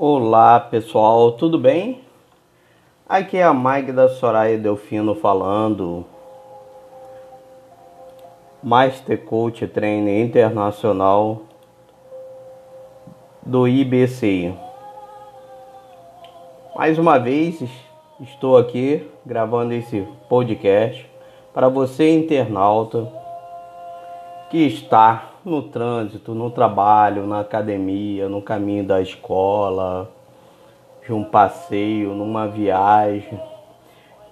Olá pessoal, tudo bem? Aqui é a Magda Soraya Delfino falando. Master Coach Trainer Internacional do IBCI. Mais uma vez estou aqui gravando esse podcast para você internauta que está no trânsito, no trabalho, na academia, no caminho da escola, de um passeio, numa viagem.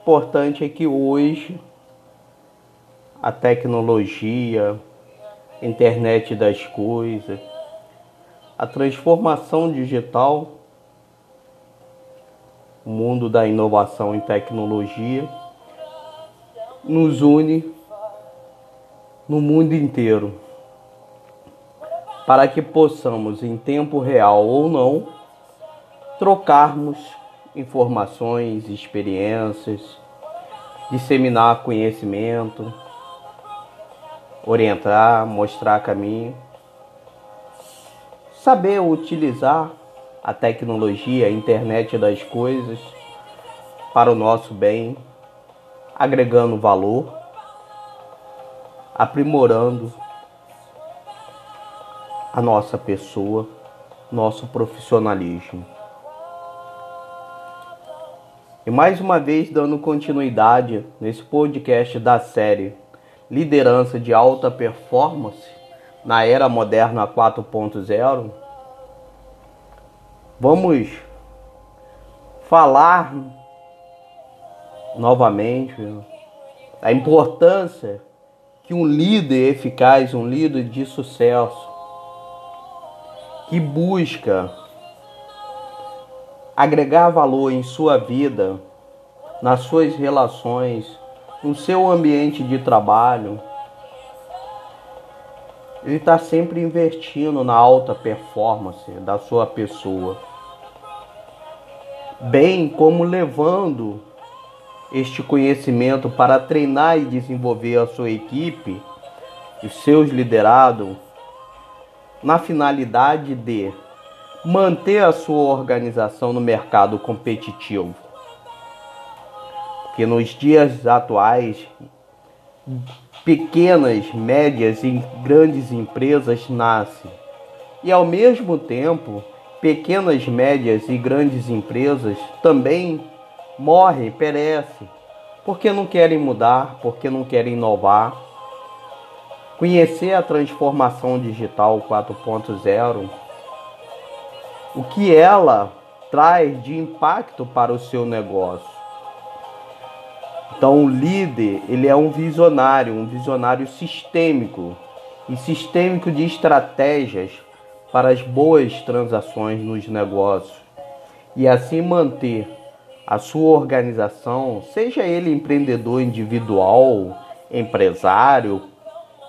Importante é que hoje a tecnologia, a internet das coisas, a transformação digital, o mundo da inovação e tecnologia nos une no mundo inteiro para que possamos, em tempo real ou não, trocarmos informações, experiências, disseminar conhecimento, orientar, mostrar caminho, saber utilizar a tecnologia, a internet das coisas para o nosso bem, agregando valor, aprimorando a nossa pessoa, nosso profissionalismo. E mais uma vez dando continuidade nesse podcast da série Liderança de Alta Performance na Era Moderna 4.0, vamos falar novamente a importância que um líder eficaz, um líder de sucesso, que busca agregar valor em sua vida, nas suas relações, no seu ambiente de trabalho, ele está sempre investindo na alta performance da sua pessoa, bem como levando este conhecimento para treinar e desenvolver a sua equipe, os seus liderados, na finalidade de manter a sua organização no mercado competitivo. Que nos dias atuais, pequenas, médias e grandes empresas nascem. E ao mesmo tempo, pequenas, médias e grandes empresas também morrem, perecem, porque não querem mudar, porque não querem inovar, conhecer a transformação digital 4.0, o que ela traz de impacto para o seu negócio. Então, o líder, ele é um visionário, um visionário sistêmico e sistêmico de estratégias para as boas transações nos negócios e assim manter a sua organização, seja ele empreendedor individual, empresário,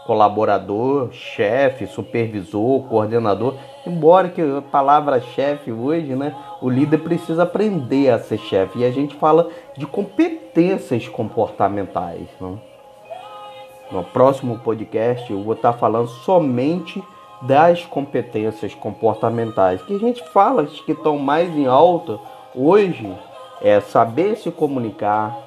colaborador, chefe, supervisor, coordenador. Embora que a palavra chefe hoje, né, o líder precisa aprender a ser chefe. E a gente fala de competências comportamentais. Né? No próximo podcast eu vou estar falando somente das competências comportamentais, que a gente fala que estão mais em alta hoje é saber se comunicar,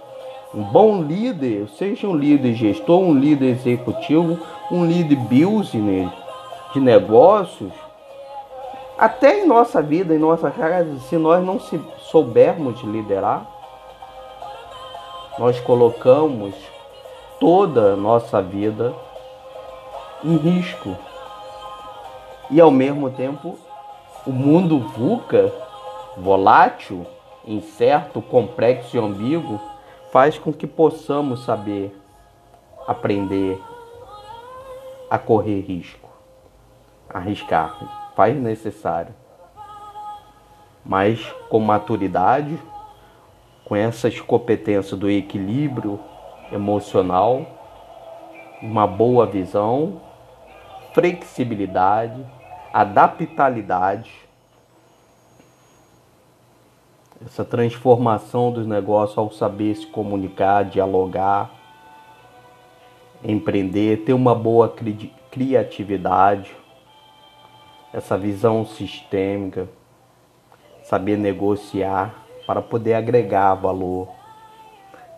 um bom líder, seja um líder gestor, um líder executivo, um líder business de negócios, até em nossa vida, em nossa casa, se nós não se soubermos liderar, nós colocamos toda a nossa vida em risco. E ao mesmo tempo, o mundo VUCA, volátil, incerto, complexo e ambíguo, faz com que possamos saber aprender a correr risco, arriscar, faz necessário. Mas com maturidade, com essas competências do equilíbrio emocional, uma boa visão, flexibilidade, adaptabilidade, essa transformação dos negócios ao saber se comunicar, dialogar, empreender, ter uma boa cri criatividade, essa visão sistêmica, saber negociar para poder agregar valor,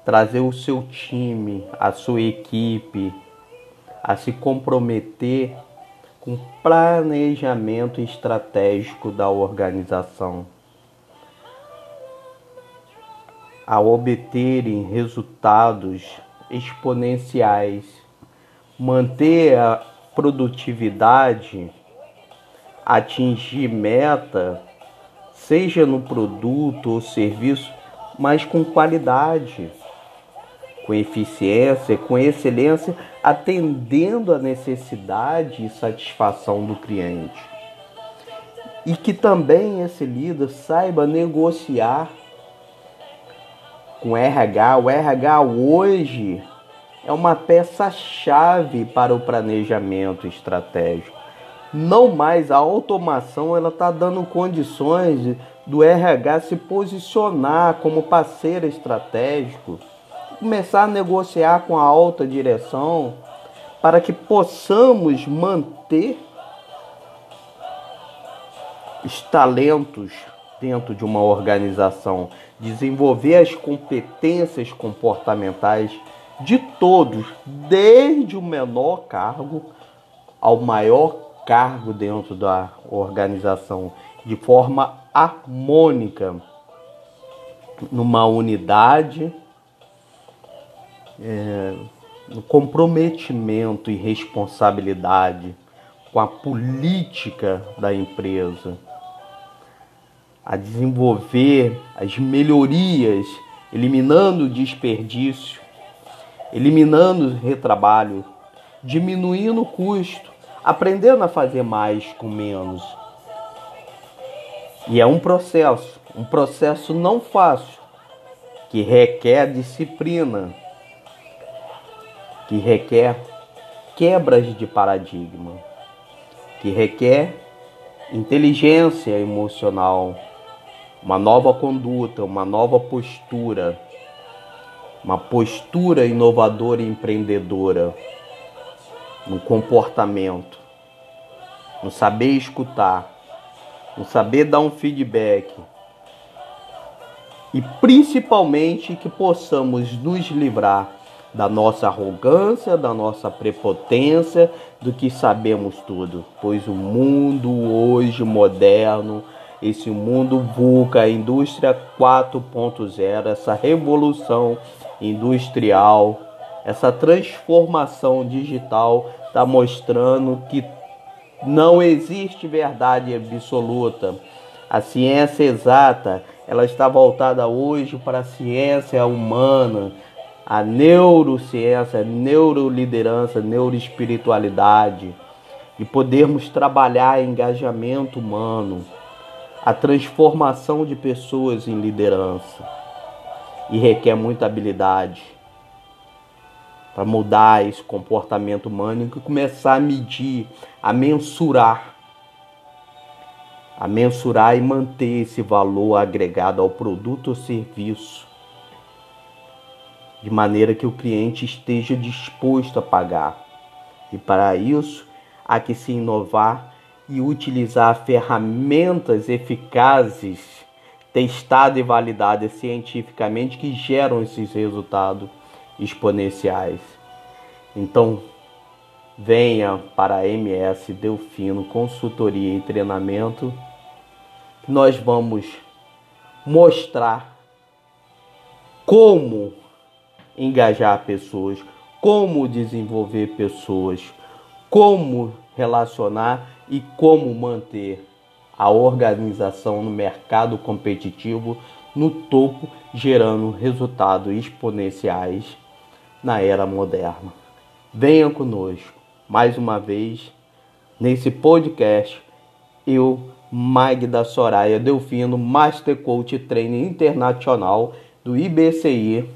trazer o seu time, a sua equipe a se comprometer com planejamento estratégico da organização, a obterem resultados exponenciais, manter a produtividade, atingir meta, seja no produto ou serviço, mas com qualidade, com eficiência, com excelência, atendendo a necessidade e satisfação do cliente. E que também esse líder saiba negociar com RH. O RH hoje é uma peça-chave para o planejamento estratégico. Não mais a automação, ela está dando condições do RH se posicionar como parceiro estratégico, começar a negociar com a alta direção para que possamos manter os talentos dentro de uma organização, desenvolver as competências comportamentais de todos, desde o menor cargo ao maior cargo dentro da organização, de forma harmônica, numa unidade, é, no comprometimento e responsabilidade com a política da empresa a desenvolver as melhorias, eliminando desperdício, eliminando retrabalho, diminuindo o custo, aprendendo a fazer mais com menos. E é um processo, um processo não fácil, que requer disciplina, que requer quebras de paradigma, que requer inteligência emocional uma nova conduta, uma nova postura, uma postura inovadora e empreendedora no comportamento, no saber escutar, no saber dar um feedback. E principalmente que possamos nos livrar da nossa arrogância, da nossa prepotência, do que sabemos tudo, pois o mundo hoje moderno esse mundo VUCA, indústria 4.0, essa revolução industrial, essa transformação digital está mostrando que não existe verdade absoluta. A ciência exata, ela está voltada hoje para a ciência humana, a neurociência, a neuroliderança, a neuroespiritualidade e podermos trabalhar engajamento humano a transformação de pessoas em liderança. E requer muita habilidade para mudar esse comportamento humano e começar a medir, a mensurar, a mensurar e manter esse valor agregado ao produto ou serviço, de maneira que o cliente esteja disposto a pagar. E para isso há que se inovar e utilizar ferramentas eficazes, testadas e validadas cientificamente que geram esses resultados exponenciais. Então, venha para a MS Delfino Consultoria e Treinamento, nós vamos mostrar como engajar pessoas, como desenvolver pessoas, como relacionar e como manter a organização no mercado competitivo no topo, gerando resultados exponenciais na era moderna. Venha conosco mais uma vez nesse podcast. Eu, Magda Soraya Delfino, Master Coach Training Internacional do IBCI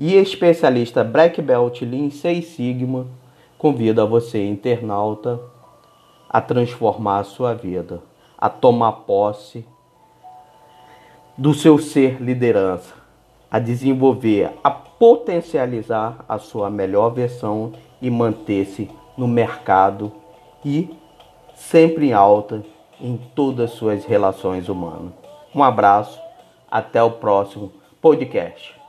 e especialista Black Belt Lean 6 Sigma, convido a você, internauta, a transformar a sua vida, a tomar posse do seu ser liderança, a desenvolver, a potencializar a sua melhor versão e manter-se no mercado e sempre em alta em todas as suas relações humanas. Um abraço, até o próximo podcast.